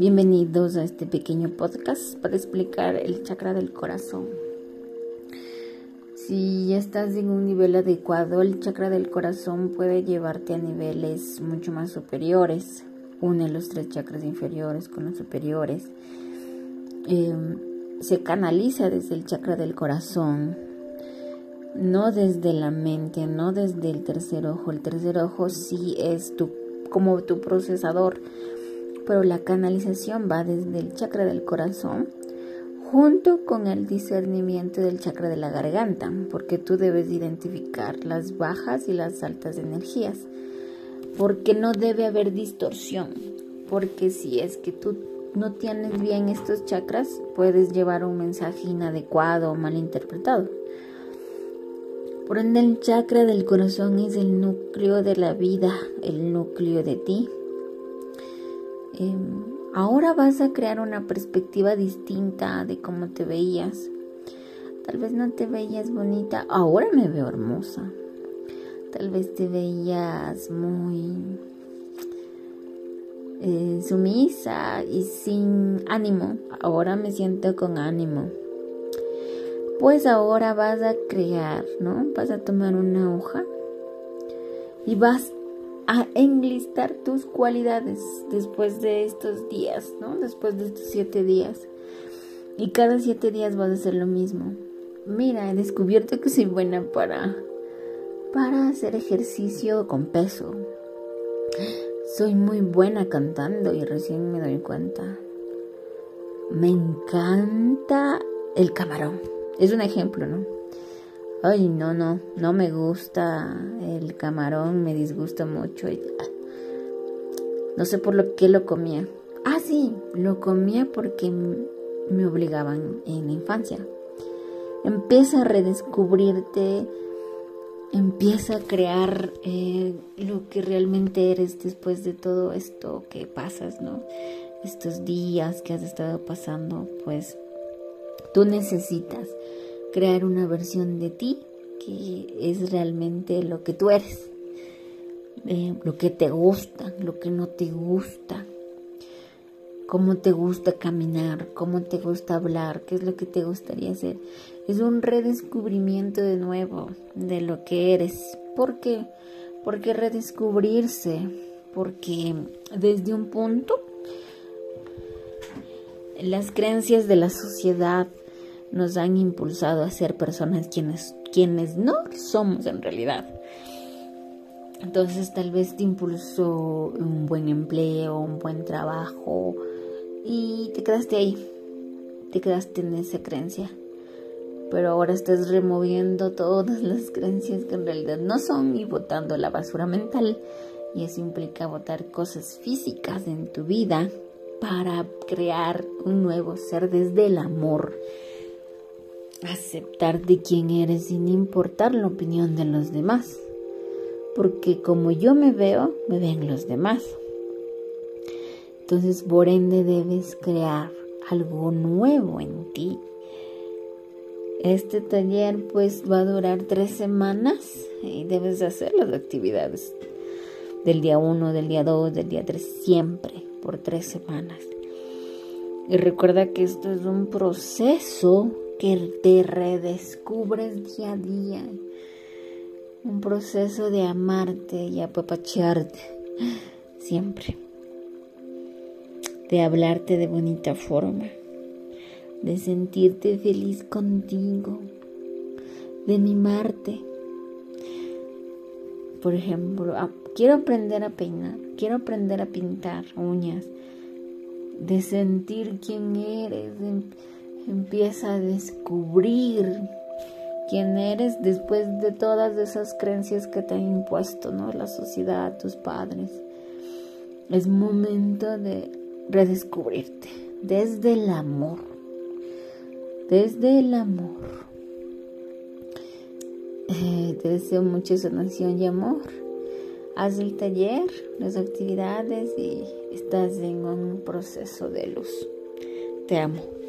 Bienvenidos a este pequeño podcast para explicar el chakra del corazón. Si estás en un nivel adecuado, el chakra del corazón puede llevarte a niveles mucho más superiores. Une los tres chakras inferiores con los superiores. Em, se canaliza desde el chakra del corazón, no desde la mente, no desde el tercer ojo. El tercer ojo sí es tu, como tu procesador pero la canalización va desde el chakra del corazón junto con el discernimiento del chakra de la garganta, porque tú debes identificar las bajas y las altas energías, porque no debe haber distorsión, porque si es que tú no tienes bien estos chakras, puedes llevar un mensaje inadecuado o mal interpretado. Por ende, el chakra del corazón es el núcleo de la vida, el núcleo de ti, Ahora vas a crear una perspectiva distinta de cómo te veías. Tal vez no te veías bonita, ahora me veo hermosa. Tal vez te veías muy eh, sumisa y sin ánimo. Ahora me siento con ánimo. Pues ahora vas a crear, ¿no? Vas a tomar una hoja y vas a enlistar tus cualidades después de estos días, ¿no? Después de estos siete días. Y cada siete días vas a hacer lo mismo. Mira, he descubierto que soy buena para, para hacer ejercicio con peso. Soy muy buena cantando y recién me doy cuenta. Me encanta el camarón. Es un ejemplo, ¿no? Ay, no, no, no me gusta el camarón, me disgusta mucho. Ah, no sé por lo que lo comía. Ah, sí, lo comía porque me obligaban en la infancia. Empieza a redescubrirte, empieza a crear eh, lo que realmente eres después de todo esto que pasas, ¿no? Estos días que has estado pasando, pues tú necesitas crear una versión de ti que es realmente lo que tú eres, eh, lo que te gusta, lo que no te gusta, cómo te gusta caminar, cómo te gusta hablar, qué es lo que te gustaría hacer. Es un redescubrimiento de nuevo de lo que eres. ¿Por qué? Porque redescubrirse, porque desde un punto las creencias de la sociedad, nos han impulsado a ser personas quienes, quienes no somos en realidad. Entonces tal vez te impulsó un buen empleo, un buen trabajo y te quedaste ahí, te quedaste en esa creencia. Pero ahora estás removiendo todas las creencias que en realidad no son y botando la basura mental. Y eso implica botar cosas físicas en tu vida para crear un nuevo ser desde el amor aceptar de quién eres sin importar la opinión de los demás. Porque como yo me veo, me ven los demás. Entonces, por ende, debes crear algo nuevo en ti. Este taller pues va a durar tres semanas y debes hacer las actividades del día 1, del día 2, del día 3, siempre por tres semanas. Y recuerda que esto es un proceso que te redescubres día a día. Un proceso de amarte y apapacharte siempre. De hablarte de bonita forma. De sentirte feliz contigo. De mimarte. Por ejemplo, quiero aprender a peinar. Quiero aprender a pintar uñas. De sentir quién eres. Empieza a descubrir quién eres después de todas esas creencias que te han impuesto, ¿no? La sociedad, tus padres. Es momento de redescubrirte desde el amor. Desde el amor. Eh, te deseo mucha sanación y amor. Haz el taller, las actividades y estás en un proceso de luz. Te amo.